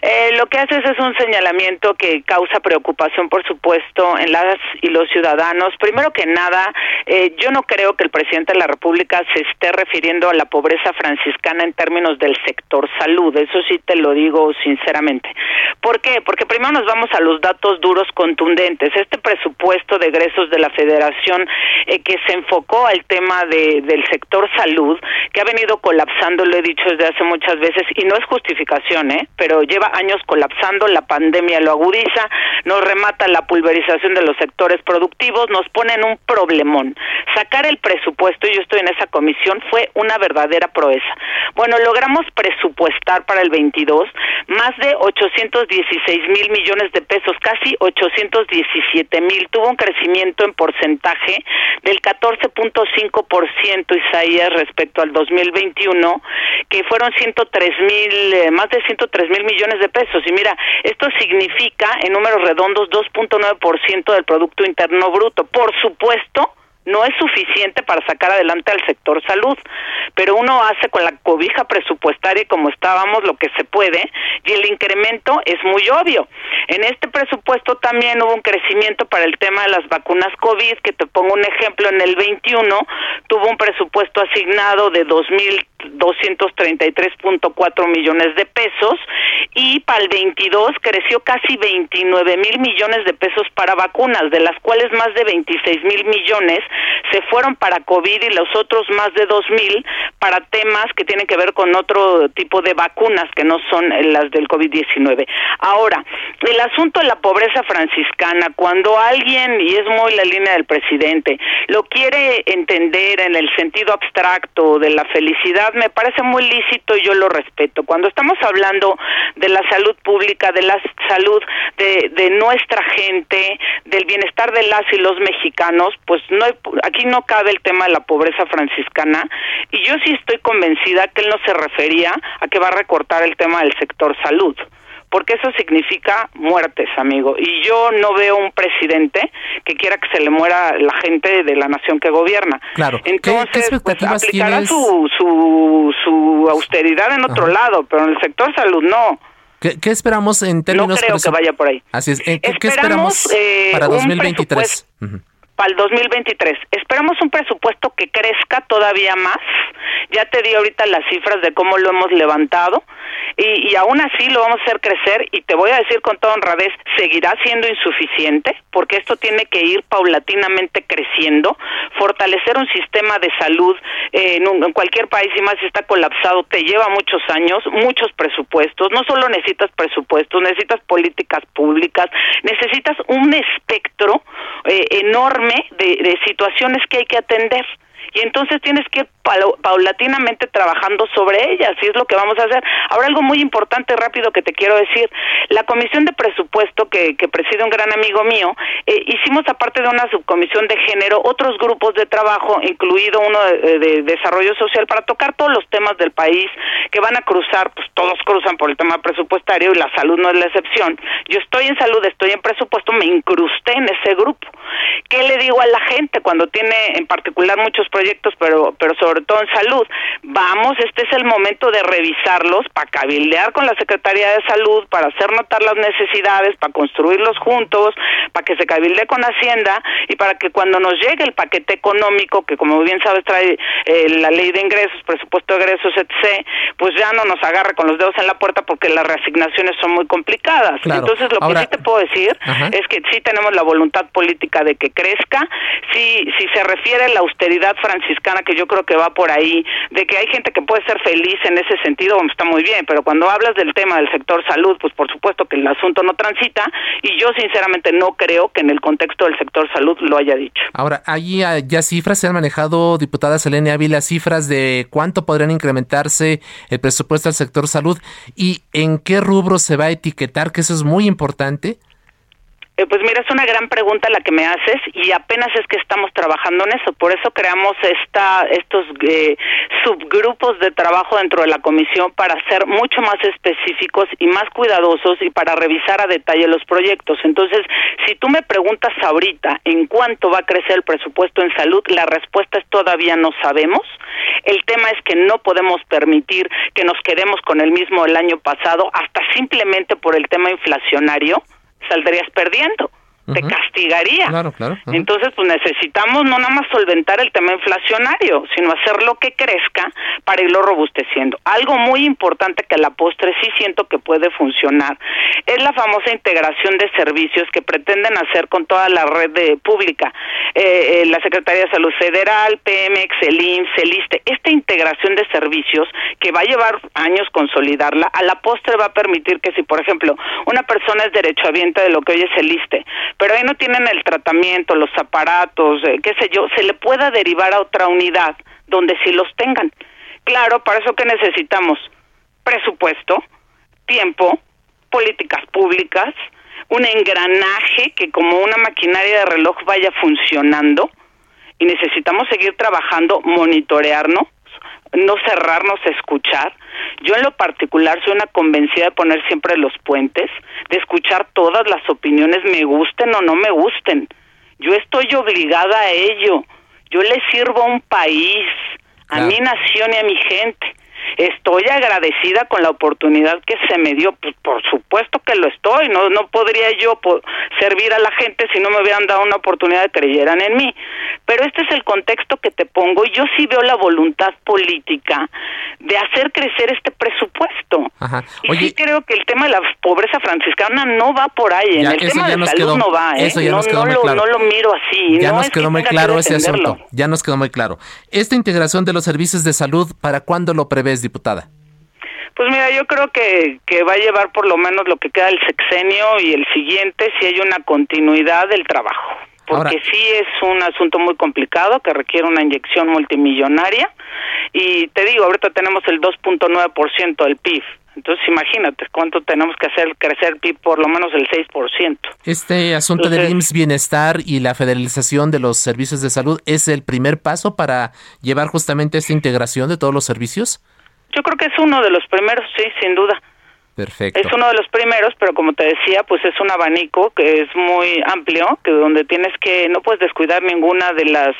eh, lo que haces es un señalamiento que causa preocupación, por supuesto, en las y los ciudadanos. Primero que nada, eh, yo no creo que el presidente de la República se esté refiriendo a la pobreza franciscana en términos del sector salud. Eso sí te lo digo sinceramente. ¿Por qué? Porque primero nos vamos a los datos duros contundentes. Este presupuesto de egresos de la Federación eh, que se enfocó al tema de, del sector salud, que ha venido colapsando, lo he dicho desde hace muchas veces, y no es justificación, ¿eh? pero lleva años colapsando, la pandemia lo agudiza, nos remata la pulverización de los sectores productivos, nos pone en un problemón. Sacar el presupuesto, y yo estoy en esa comisión, fue una verdadera proeza. Bueno, logramos presupuestar para el 22 más de 816 mil millones de pesos, casi 817 mil. Tuvo un crecimiento en porcentaje del 14.5% Isaías respecto al 2021, que fueron 103 mil, eh, más de 103 mil millones de pesos. Y mira, esto significa en números redondos 2.9% del Producto Interno Bruto. Por supuesto, no es suficiente para sacar adelante al sector salud, pero uno hace con la cobija presupuestaria como estábamos lo que se puede y el incremento es muy obvio. En este presupuesto también hubo un crecimiento para el tema de las vacunas COVID, que te pongo un ejemplo, en el 21 tuvo un presupuesto asignado de 2.233.4 millones de pesos y para el 22 creció casi 29 mil millones de pesos para vacunas, de las cuales más de 26 mil millones se fueron para COVID y los otros más de 2.000 para temas que tienen que ver con otro tipo de vacunas que no son las del COVID-19. Ahora, el asunto de la pobreza franciscana, cuando alguien, y es muy la línea del presidente, lo quiere entender en el sentido abstracto de la felicidad, me parece muy lícito y yo lo respeto. Cuando estamos hablando de la salud pública, de la salud de, de nuestra gente, del bienestar de las y los mexicanos, pues no hay, aquí no cabe el tema de la pobreza franciscana y yo sí estoy convencida que él no se refería a que va a recortar el tema del sector salud porque eso significa muertes, amigo. Y yo no veo un presidente que quiera que se le muera la gente de la nación que gobierna. Claro. Entonces, pues, aplicará su, su, su austeridad en otro lado, pero en el sector salud no. ¿Qué, esperamos en términos... No creo que vaya por ahí. Así es. ¿Qué, esperamos, eh, para 2023? Para el 2023. Esperamos un presupuesto que crezca todavía más. Ya te di ahorita las cifras de cómo lo hemos levantado y, y aún así lo vamos a hacer crecer y te voy a decir con toda honradez, seguirá siendo insuficiente porque esto tiene que ir paulatinamente creciendo, fortalecer un sistema de salud eh, en, cualquier país y más si está colapsado te lleva muchos años, muchos presupuestos, no solo necesitas presupuestos, necesitas políticas públicas, necesitas un espectro eh, enorme de, de situaciones que hay que atender y entonces tienes que ir paulatinamente trabajando sobre ellas y es lo que vamos a hacer. Ahora algo muy importante rápido que te quiero decir, la comisión de presupuesto que, que preside un gran amigo mío, eh, hicimos aparte de una subcomisión de género otros grupos de trabajo, incluido uno de, de, desarrollo social, para tocar todos los temas del país que van a cruzar, pues todos cruzan por el tema presupuestario y la salud no es la excepción. Yo estoy en salud, estoy en presupuesto, me incrusté en ese grupo. ¿Qué le digo a la gente cuando tiene en particular muchos proyectos, pero, pero sobre todo en salud. Vamos, este es el momento de revisarlos para cabildear con la Secretaría de Salud, para hacer notar las necesidades, para construirlos juntos, para que se cabildee con Hacienda y para que cuando nos llegue el paquete económico, que como bien sabes trae eh, la ley de ingresos, presupuesto de ingresos, etc., pues ya no nos agarre con los dedos en la puerta porque las reasignaciones son muy complicadas. Entonces, lo que sí te puedo decir es que sí tenemos la voluntad política de que crezca, si, si se refiere a la austeridad franciscana que yo creo que va por ahí, de que hay gente que puede ser feliz en ese sentido, está muy bien, pero cuando hablas del tema del sector salud, pues por supuesto que el asunto no transita y yo sinceramente no creo que en el contexto del sector salud lo haya dicho. Ahora, ¿hay ya cifras? ¿Se han manejado, diputada Selene Ávila, cifras de cuánto podrían incrementarse el presupuesto del sector salud y en qué rubro se va a etiquetar? Que eso es muy importante. Eh, pues mira, es una gran pregunta la que me haces y apenas es que estamos trabajando en eso. Por eso creamos esta, estos eh, subgrupos de trabajo dentro de la comisión para ser mucho más específicos y más cuidadosos y para revisar a detalle los proyectos. Entonces, si tú me preguntas ahorita en cuánto va a crecer el presupuesto en salud, la respuesta es todavía no sabemos. El tema es que no podemos permitir que nos quedemos con el mismo del año pasado, hasta simplemente por el tema inflacionario saldrías perdiendo te castigaría. Claro, claro. Entonces, pues necesitamos no nada más solventar el tema inflacionario, sino hacer lo que crezca para irlo robusteciendo. Algo muy importante que la postre sí siento que puede funcionar es la famosa integración de servicios que pretenden hacer con toda la red de pública, eh, eh, la Secretaría de Salud Federal, PMX, el IMSS, el ISTE. Esta integración de servicios que va a llevar años consolidarla, a la postre va a permitir que si, por ejemplo, una persona es derechohabiente de lo que hoy es el ISTE, pero ahí no tienen el tratamiento, los aparatos, eh, qué sé yo, se le pueda derivar a otra unidad donde sí los tengan. Claro, para eso que necesitamos presupuesto, tiempo, políticas públicas, un engranaje que como una maquinaria de reloj vaya funcionando y necesitamos seguir trabajando, monitorearnos, no cerrarnos a escuchar. Yo en lo particular soy una convencida de poner siempre los puentes, de escuchar todas las opiniones, me gusten o no me gusten. Yo estoy obligada a ello. Yo le sirvo a un país, a mi nación y a mi gente. Estoy agradecida con la oportunidad que se me dio, pues por supuesto que lo estoy, no no podría yo servir a la gente si no me hubieran dado una oportunidad de creyeran en mí. Pero este es el contexto que te pongo y yo sí veo la voluntad política de hacer crecer este presupuesto. Y sí creo que el tema de la pobreza franciscana no va por ahí, en el tema de salud no va, ¿eh? no, lo, no, lo, miro así. Ya nos quedó muy claro ese asunto, ya nos quedó muy claro. Esta integración de los servicios de salud, ¿para cuándo lo prevés, diputada? Pues mira, yo creo que, que va a llevar por lo menos lo que queda el sexenio y el siguiente si hay una continuidad del trabajo. Porque sí es un asunto muy complicado que requiere una inyección multimillonaria y te digo, ahorita tenemos el 2.9% del PIB. Entonces imagínate cuánto tenemos que hacer crecer el PIB por lo menos el 6%. Este asunto del IMSS Bienestar y la federalización de los servicios de salud es el primer paso para llevar justamente esta integración de todos los servicios. Yo creo que es uno de los primeros, sí, sin duda. Perfecto. Es uno de los primeros, pero como te decía, pues es un abanico que es muy amplio, que donde tienes que, no puedes descuidar ninguna de las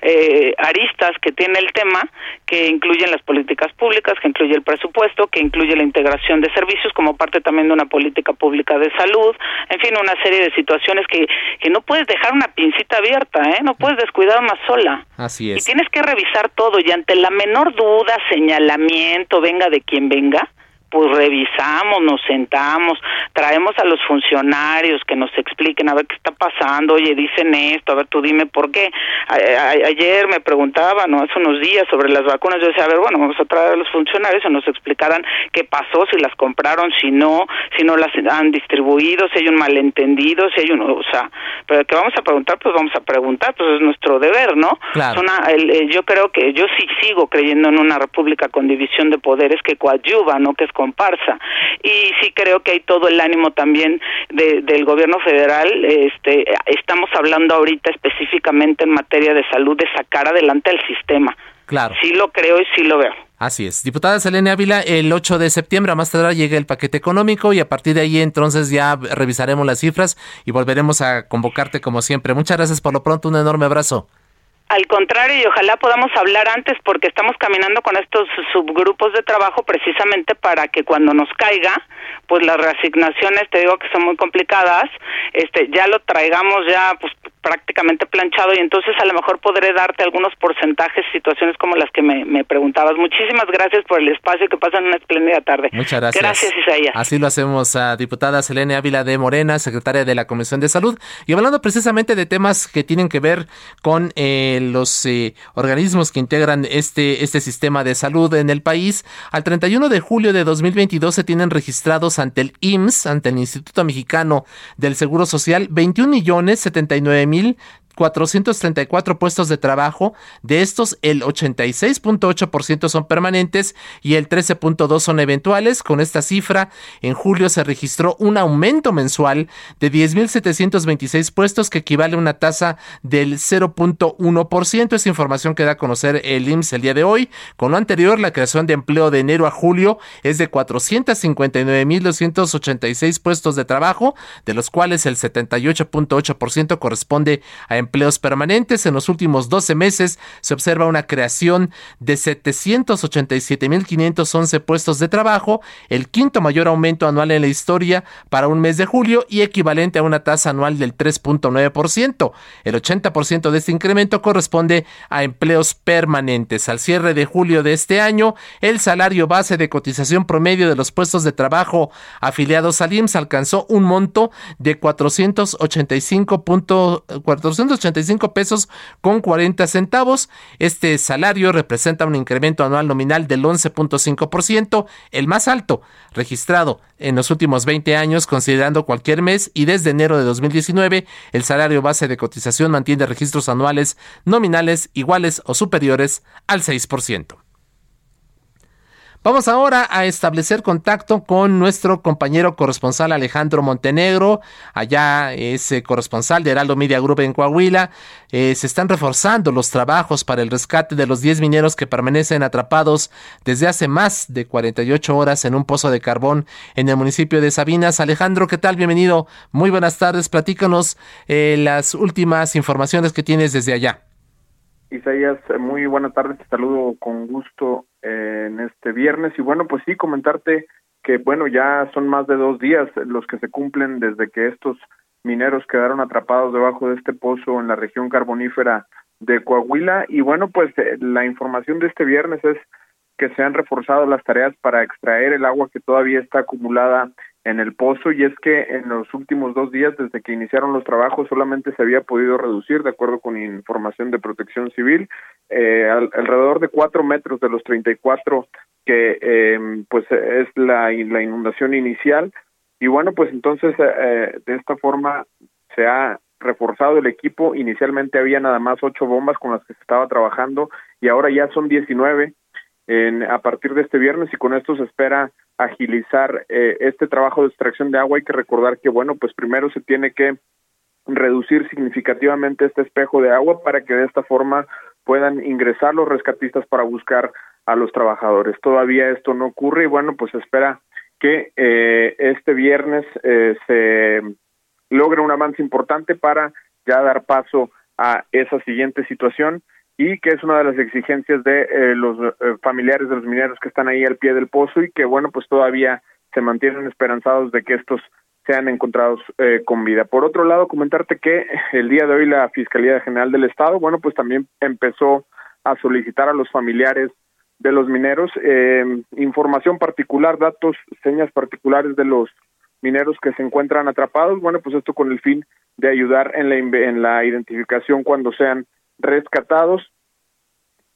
eh, aristas que tiene el tema, que incluyen las políticas públicas, que incluye el presupuesto, que incluye la integración de servicios como parte también de una política pública de salud, en fin, una serie de situaciones que, que no puedes dejar una pincita abierta, ¿eh? no puedes descuidar una sola. Así es. Y tienes que revisar todo y ante la menor duda, señalamiento, venga de quien venga, pues revisamos, nos sentamos, traemos a los funcionarios que nos expliquen a ver qué está pasando, oye, dicen esto, a ver, tú dime por qué. ayer me preguntaban, ¿no? hace unos días, sobre las vacunas, yo decía, a ver, bueno, vamos a traer a los funcionarios y nos explicaran qué pasó, si las compraron, si no, si no las han distribuido, si hay un malentendido, si hay un, o sea, pero que vamos a preguntar, pues vamos a preguntar, pues es nuestro deber, ¿no? Claro. yo creo que yo sí sigo creyendo en una república con división de poderes que coadyuva, ¿no? Que es comparsa. Y sí creo que hay todo el ánimo también del gobierno federal. Este, estamos hablando ahorita específicamente en materia de salud de sacar adelante el sistema. Claro. Sí lo creo y sí lo veo. Así es. Diputada Selene Ávila, el 8 de septiembre a más tardar llega el paquete económico y a partir de ahí entonces ya revisaremos las cifras y volveremos a convocarte como siempre. Muchas gracias por lo pronto, un enorme abrazo. Al contrario, y ojalá podamos hablar antes porque estamos caminando con estos subgrupos de trabajo precisamente para que cuando nos caiga, pues las reasignaciones, te digo que son muy complicadas, este ya lo traigamos ya pues prácticamente planchado y entonces a lo mejor podré darte algunos porcentajes, situaciones como las que me, preguntabas. Muchísimas gracias por el espacio que pasan una espléndida tarde. Muchas gracias. Gracias, Isaías. Así lo hacemos a diputada Selene Ávila de Morena, secretaria de la Comisión de Salud, y hablando precisamente de temas que tienen que ver con eh, los eh, organismos que integran este, este sistema de salud en el país, al 31 de julio de 2022 se tienen registrados ante el IMSS, ante el Instituto Mexicano del Seguro Social, 21 millones 79 mil 434 puestos de trabajo. De estos, el 86.8% son permanentes y el 13.2% son eventuales. Con esta cifra, en julio se registró un aumento mensual de 10.726 puestos, que equivale a una tasa del 0.1%. Esa información que da a conocer el IMSS el día de hoy. Con lo anterior, la creación de empleo de enero a julio es de 459.286 puestos de trabajo, de los cuales el 78.8% corresponde a empleos permanentes. En los últimos 12 meses se observa una creación de 787.511 puestos de trabajo, el quinto mayor aumento anual en la historia para un mes de julio y equivalente a una tasa anual del 3.9%. El 80% de este incremento corresponde a empleos permanentes. Al cierre de julio de este año, el salario base de cotización promedio de los puestos de trabajo afiliados al IMSS alcanzó un monto de 485. 85 pesos con 40 centavos. Este salario representa un incremento anual nominal del 11.5%, el más alto registrado en los últimos 20 años, considerando cualquier mes, y desde enero de 2019 el salario base de cotización mantiene registros anuales nominales iguales o superiores al 6%. Vamos ahora a establecer contacto con nuestro compañero corresponsal Alejandro Montenegro. Allá es eh, corresponsal de Heraldo Media Group en Coahuila. Eh, se están reforzando los trabajos para el rescate de los 10 mineros que permanecen atrapados desde hace más de 48 horas en un pozo de carbón en el municipio de Sabinas. Alejandro, ¿qué tal? Bienvenido. Muy buenas tardes. Platícanos eh, las últimas informaciones que tienes desde allá. Isaías, muy buenas tardes, te saludo con gusto eh, en este viernes. Y bueno, pues sí, comentarte que bueno, ya son más de dos días los que se cumplen desde que estos mineros quedaron atrapados debajo de este pozo en la región carbonífera de Coahuila. Y bueno, pues eh, la información de este viernes es que se han reforzado las tareas para extraer el agua que todavía está acumulada en el pozo y es que en los últimos dos días desde que iniciaron los trabajos solamente se había podido reducir de acuerdo con información de protección civil eh, alrededor de cuatro metros de los 34 que eh, pues es la, la inundación inicial. Y bueno pues entonces eh, de esta forma se ha reforzado el equipo. Inicialmente había nada más ocho bombas con las que se estaba trabajando y ahora ya son 19 en, a partir de este viernes y con esto se espera agilizar eh, este trabajo de extracción de agua, hay que recordar que, bueno, pues primero se tiene que reducir significativamente este espejo de agua para que de esta forma puedan ingresar los rescatistas para buscar a los trabajadores. Todavía esto no ocurre y bueno, pues espera que eh, este viernes eh, se logre un avance importante para ya dar paso a esa siguiente situación y que es una de las exigencias de eh, los eh, familiares de los mineros que están ahí al pie del pozo y que bueno pues todavía se mantienen esperanzados de que estos sean encontrados eh, con vida. Por otro lado, comentarte que el día de hoy la Fiscalía General del Estado, bueno, pues también empezó a solicitar a los familiares de los mineros información particular, datos, señas particulares de los mineros que se encuentran atrapados, bueno, pues esto con el fin de ayudar en la, en la identificación cuando sean rescatados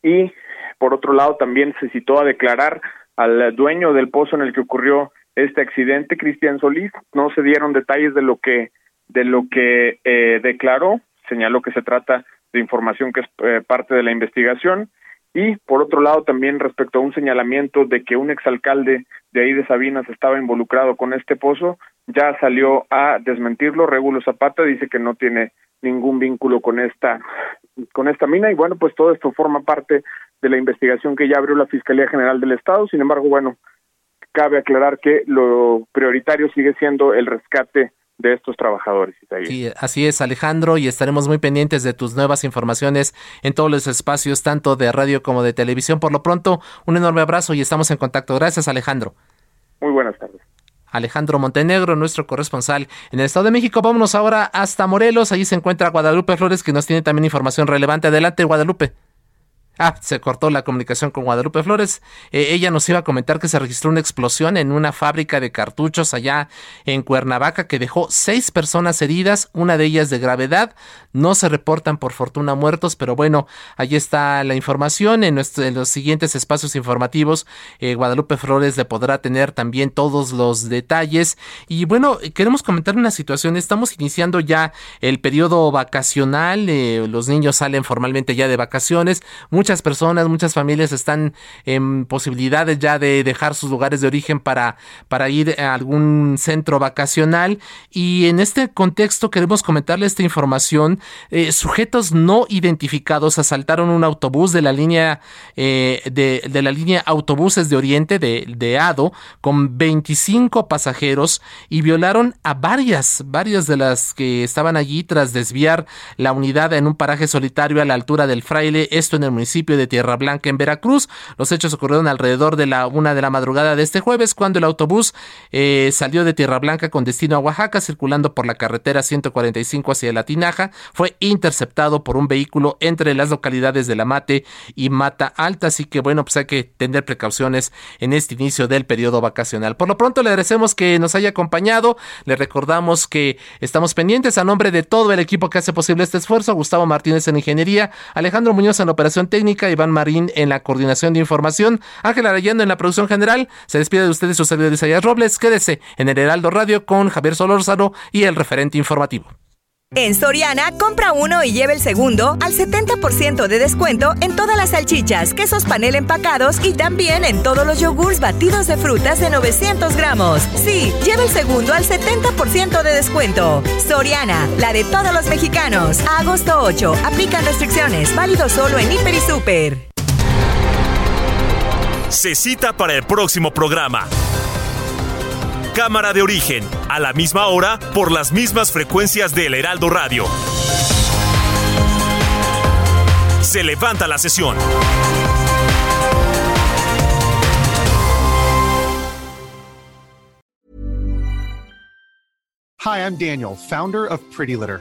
y por otro lado también se citó a declarar al dueño del pozo en el que ocurrió este accidente, Cristian Solís. No se dieron detalles de lo que de lo que eh, declaró. Señaló que se trata de información que es eh, parte de la investigación. Y por otro lado, también respecto a un señalamiento de que un exalcalde de ahí de Sabinas estaba involucrado con este pozo, ya salió a desmentirlo. Regulo Zapata dice que no tiene ningún vínculo con esta con esta mina y bueno, pues todo esto forma parte de la investigación que ya abrió la Fiscalía General del Estado. Sin embargo, bueno, cabe aclarar que lo prioritario sigue siendo el rescate de estos trabajadores. Sí, así es, Alejandro, y estaremos muy pendientes de tus nuevas informaciones en todos los espacios, tanto de radio como de televisión. Por lo pronto, un enorme abrazo y estamos en contacto. Gracias, Alejandro. Muy buenas tardes. Alejandro Montenegro, nuestro corresponsal en el Estado de México. Vámonos ahora hasta Morelos. Allí se encuentra Guadalupe Flores, que nos tiene también información relevante. Adelante, Guadalupe. Ah, se cortó la comunicación con Guadalupe Flores. Eh, ella nos iba a comentar que se registró una explosión en una fábrica de cartuchos allá en Cuernavaca que dejó seis personas heridas, una de ellas de gravedad. No se reportan por fortuna muertos, pero bueno, ahí está la información. En, los siguientes espacios informativos, eh, Guadalupe Flores le podrá tener también todos los detalles. Y bueno, queremos comentar una situación. Estamos iniciando ya el periodo vacacional. Eh, los niños salen formalmente ya de vacaciones muchas personas, muchas familias están en posibilidades ya de dejar sus lugares de origen para, para ir a algún centro vacacional. Y en este contexto queremos comentarle esta información. Eh, sujetos no identificados asaltaron un autobús de la línea eh, de, de, la línea autobuses de Oriente de, de ADO con 25 pasajeros y violaron a varias, varias de las que estaban allí tras desviar la unidad en un paraje solitario a la altura del fraile, esto en el municipio de Tierra Blanca en Veracruz. Los hechos ocurrieron alrededor de la una de la madrugada de este jueves cuando el autobús eh, salió de Tierra Blanca con destino a Oaxaca circulando por la carretera 145 hacia la Tinaja. Fue interceptado por un vehículo entre las localidades de La Mate y Mata Alta. Así que bueno, pues hay que tener precauciones en este inicio del periodo vacacional. Por lo pronto le agradecemos que nos haya acompañado. Le recordamos que estamos pendientes a nombre de todo el equipo que hace posible este esfuerzo. Gustavo Martínez en Ingeniería, Alejandro Muñoz en Operación Técnica Iván Marín en la coordinación de información, Ángela Arellano en la producción general. Se despide de ustedes su servidor Isaías Robles. Quédese en el Heraldo Radio con Javier Solórzano y el referente informativo. En Soriana, compra uno y lleve el segundo al 70% de descuento en todas las salchichas, quesos panel empacados y también en todos los yogurts batidos de frutas de 900 gramos. Sí, lleve el segundo al 70% de descuento. Soriana, la de todos los mexicanos. agosto 8, aplican restricciones, válido solo en Hiper y Super. Se cita para el próximo programa. Cámara de origen, a la misma hora, por las mismas frecuencias del Heraldo Radio. Se levanta la sesión. Hi, I'm Daniel, founder of Pretty Litter.